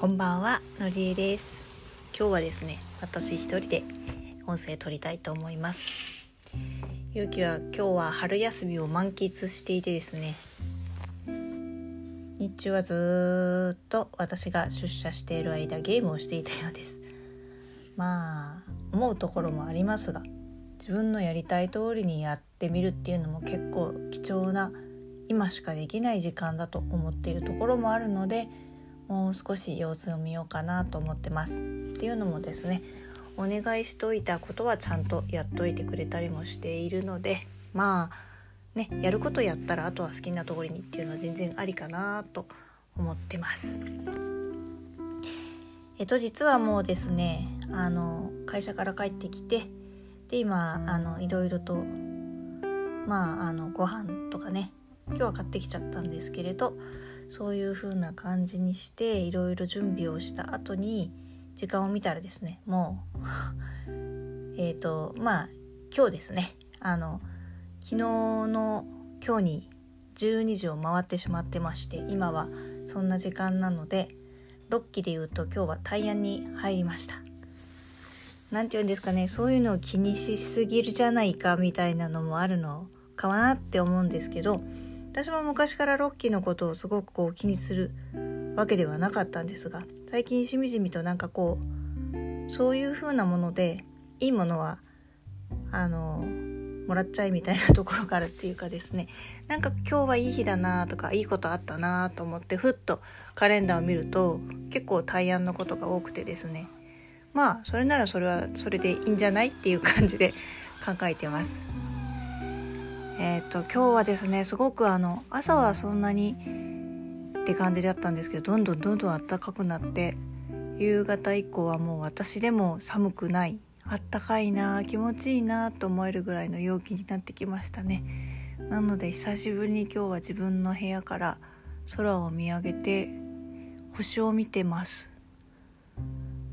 こんばんはのりえです。今日はですね私一人で音声撮りたいと思います。ゆうきは今日は春休みを満喫していてですね日中はずっと私が出社している間ゲームをしていたようです。まあ思うところもありますが自分のやりたい通りにやってみるっていうのも結構貴重な今しかできない時間だと思っているところもあるのでもう少し様子を見ようかなと思ってます。っていうのもですねお願いしといたことはちゃんとやっといてくれたりもしているのでまあねやることやったらあとは好きなところにっていうのは全然ありかなと思ってます。えっと実はもうですねあの会社から帰ってきてで今あのいろいろとまああのご飯とかね今日は買ってきちゃったんですけれどそういう風な感じにしていろいろ準備をした後に時間を見たらですねもう えっとまあ今日ですねあの昨日の今日に12時を回ってしまってまして今はそんな時間なので6期で言うと今日は大安に入りました。何て言うんですかねそういうのを気にしすぎるじゃないかみたいなのもあるのかなって思うんですけど私も昔からロッキーのことをすごくこう気にするわけではなかったんですが最近しみじみとなんかこうそういう風なものでいいものはあのもらっちゃいみたいなところからっていうかですねなんか今日はいい日だなとかいいことあったなと思ってふっとカレンダーを見ると結構大安のことが多くてですねまあそれならそれはそれでいいんじゃないっていう感じで考えてます。えっ、ー、と今日はですねすごくあの朝はそんなにって感じだったんですけどどんどんどんどん暖かくなって夕方以降はもう私でも寒くないあったかいな気持ちいいなと思えるぐらいの陽気になってきましたね。なので久しぶりに今日は自分の部屋から空を見上げて星を見てます。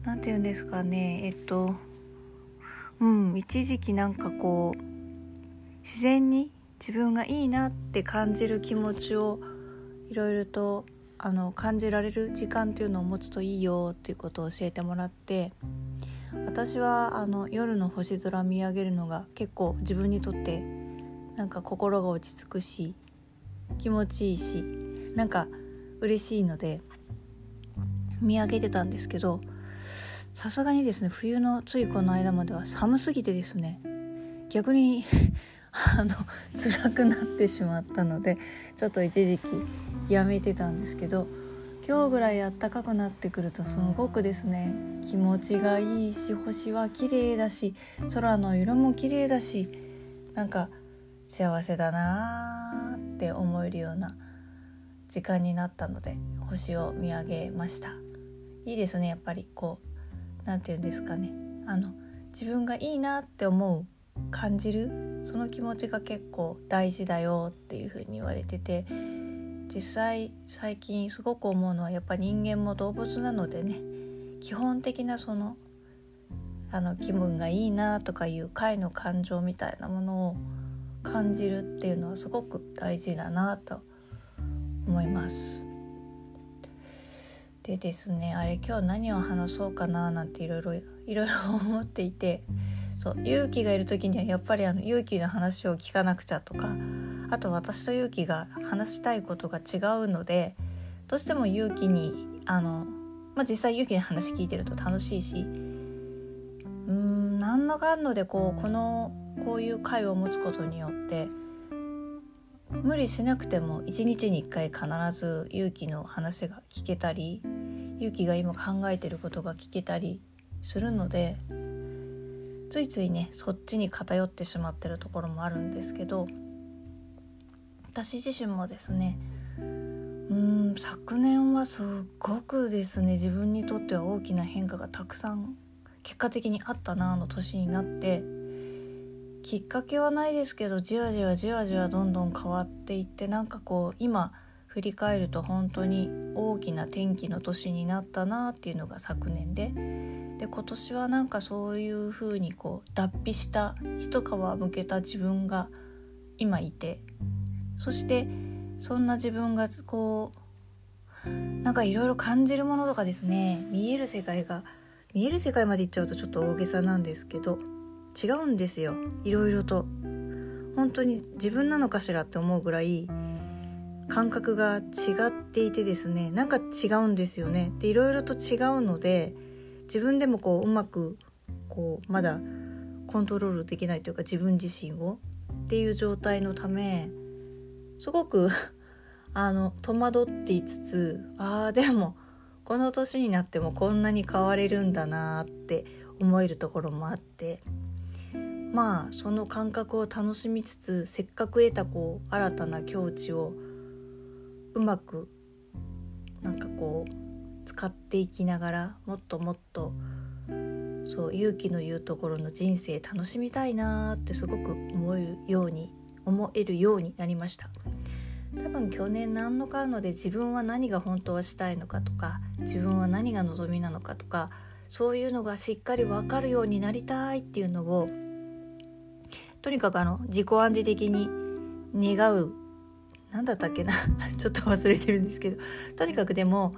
何て言うんですかねえっとうん一時期なんかこう自然に自分がいいなって感じる気持ちをいろいろとあの感じられる時間っていうのを持つといいよっていうことを教えてもらって私はあの夜の星空見上げるのが結構自分にとってなんか心が落ち着くし気持ちいいしなんか嬉しいので見上げてたんですけどさすがにですね冬のついこの間までは寒すぎてですね逆にあの辛くなってしまったのでちょっと一時期やめてたんですけど今日ぐらいあったかくなってくるとすごくですね気持ちがいいし星は綺麗だし空の色も綺麗だしなんか幸せだなーって思えるような時間になったので星を見上げました。いいですねやっぱりこう何て言うんですかね。あの自分がいいなって思う感じる？その気持ちが結構大事だよっていう風に言われてて実際最近すごく思うのはやっぱ人間も動物なのでね基本的なそのあの気分がいいなとかいう快の感情みたいなものを感じるっていうのはすごく大事だなと思います。でですねあれ今日何を話そうかななんていろいろいろいろ思っていてそう勇気がいる時にはやっぱりあの勇気の話を聞かなくちゃとかあと私と勇気が話したいことが違うのでどうしても勇気にあの、まあ、実際勇気の話聞いてると楽しいしうん何のかんのでこうこのこういう会を持つことによって無理しなくても一日に一回必ず勇気の話が聞けたり勇気が今考えてることが聞けたりするのでついついねそっちに偏ってしまってるところもあるんですけど私自身もですねうん昨年はすっごくですね自分にとっては大きな変化がたくさん結果的にあったなあの年になってきっかけはないですけどじわじわじわじわどんどん変わっていってなんかこう今振り返ると本当に大きな転機の年になったなっていうのが昨年でで今年はなんかそういう風にこう脱皮した一皮むけた自分が今いてそしてそんな自分がこうなんかいろいろ感じるものとかですね見える世界が見える世界まで行っちゃうとちょっと大げさなんですけど違うんですよ。いろいろと。本当に自分なのかしらって思うぐらい感覚が違っていてですねなんか違うんですよね。でいろいろと違うので自分でもこううまくこうまだコントロールできないというか自分自身をっていう状態のためすごく あの戸惑っていつつああでもこの年になってもこんなに変われるんだなって思えるところもあってまあその感覚を楽しみつつせっかく得たこう新たな境地をうまくなんかこう使っていきながらもっともっとそう勇気の言うところの人生楽しみたいなってすごく思うように思えるようになりました。多分去年何のかので自分は何が本当はしたいのかとか自分は何が望みなのかとかそういうのがしっかり分かるようになりたいっていうのをとにかくあの自己暗示的に願う何だったっけな ちょっと忘れてるんですけどとにかくでも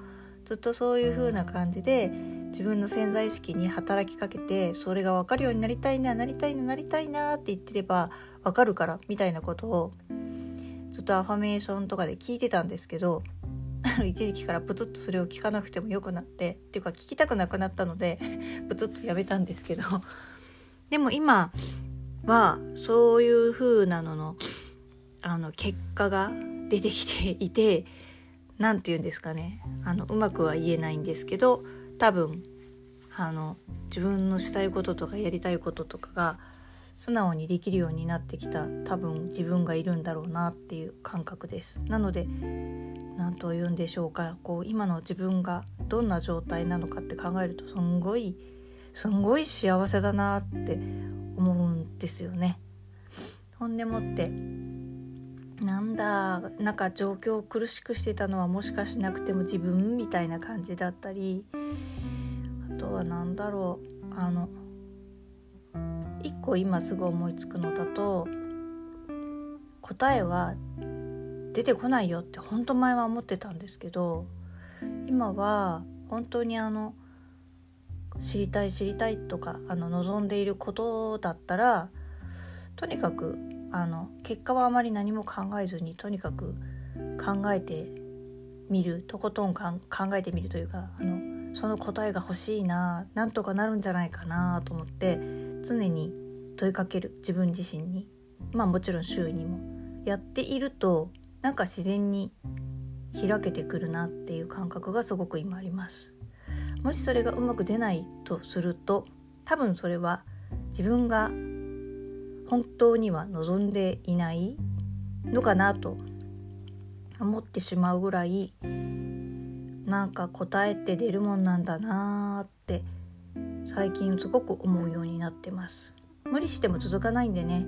ずっとそういう風な感じで自分の潜在意識に働きかけてそれが分かるようになりたいななりたいななりたいなって言ってれば分かるからみたいなことをずっとアファメーションとかで聞いてたんですけど一時期からプツッとそれを聞かなくてもよくなってっていうか聞きたくなくなったので プツッとやめたんですけど。でも今はそういう風なののあの結果が出てきていて何て言うんですかね。あのうまくは言えないんですけど多分あの自分のしたいこととかやりたいこととかが素直にできるようになってきた多分自分がいるんだろうなっていう感覚です。なので何と言うんでしょうか。こう今の自分がどんな状態なのかって考えるとすんごいすんごい幸せだなって思うんですよね。ほんでもってなんだなんか状況を苦しくしてたのはもしかしなくても自分みたいな感じだったりあとは何だろうあの一個今すぐ思いつくのだと答えは出てこないよって本当前は思ってたんですけど今は本当にあの知りたい知りたいとかあの望んでいることだったらとにかくあの結果はあまり何も考えずにとにかく考えてみるとことん考えてみるというかあのその答えが欲しいななんとかなるんじゃないかなと思って常に問いかける。自分自身に。まあもちろん周囲にも。やっているとなんか自然に開けてくるなっていう感覚がすごく今あります。もしそれがうまく出ないとすると多分それは自分が本当には望んでいないのかなと思ってしまうぐらいなんか答えって出るもんなんだなーって最近すごく思うようになってます。無理しても続かないんでね。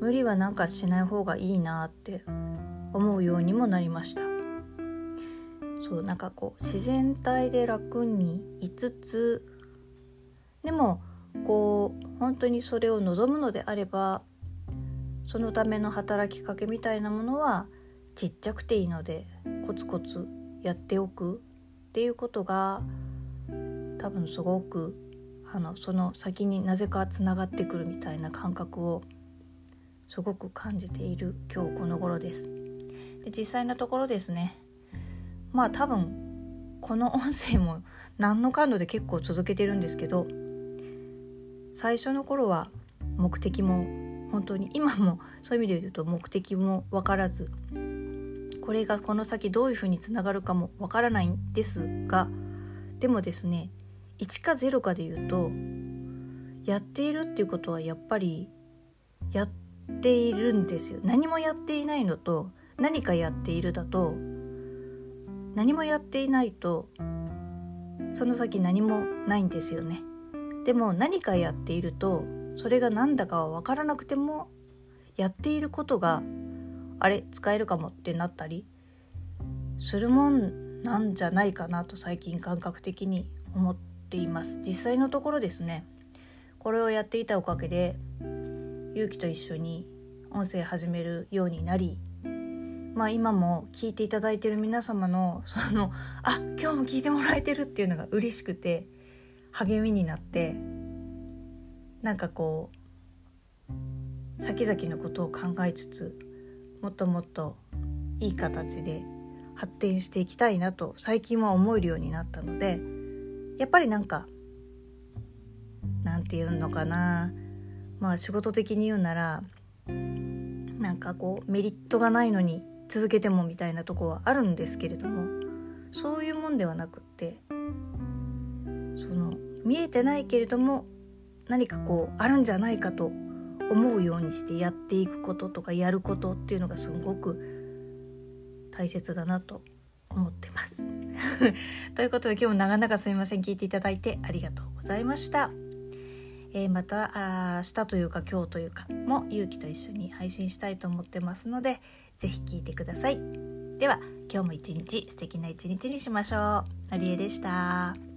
無理はなんかしない方がいいなって思うようにもなりました。そうなんかこう自然体で楽にいつつでもこう本当にそれを望むのであればそのための働きかけみたいなものはちっちゃくていいのでコツコツやっておくっていうことが多分すごくあのその先になぜかつながってくるみたいな感覚をすごく感じている今日この頃です。で実際のところですねまあ多分この音声も何の感度で結構続けてるんですけど最初の頃は目的も本当に今もそういう意味で言うと目的も分からずこれがこの先どういうふうにつながるかも分からないんですがでもですね1か0かで言うとやっているっていうことはやっぱりやっているんですよ。何もやっていないのと何かやっているだと何もやっていないとその先何もないんですよね。でも何かやっているとそれが何だかは分からなくてもやっていることがあれ使えるかもってなったりするもんなんじゃないかなと最近感覚的に思っています。実際のところですねこれをやっていたおかげで勇気と一緒に音声始めるようになりまあ今も聞いていただいてる皆様のそのあ今日も聞いてもらえてるっていうのが嬉しくて励みになってなんかこう先々のことを考えつつもっともっといい形で発展していきたいなと最近は思えるようになったのでやっぱりなんかなんて言うのかなまあ仕事的に言うならなんかこうメリットがないのに続けてもみたいなとこはあるんですけれどもそういうもんではなくって見えてないけれども何かこうあるんじゃないかと思うようにしてやっていくこととかやることっていうのがすごく大切だなと思ってます。ということで今日も長々すみません聞いていただいてありがとうございました。えー、またあ明日というか今日というかも勇気と一緒に配信したいと思ってますので是非聞いてください。では今日も一日素敵な一日にしましょう。のりえでした。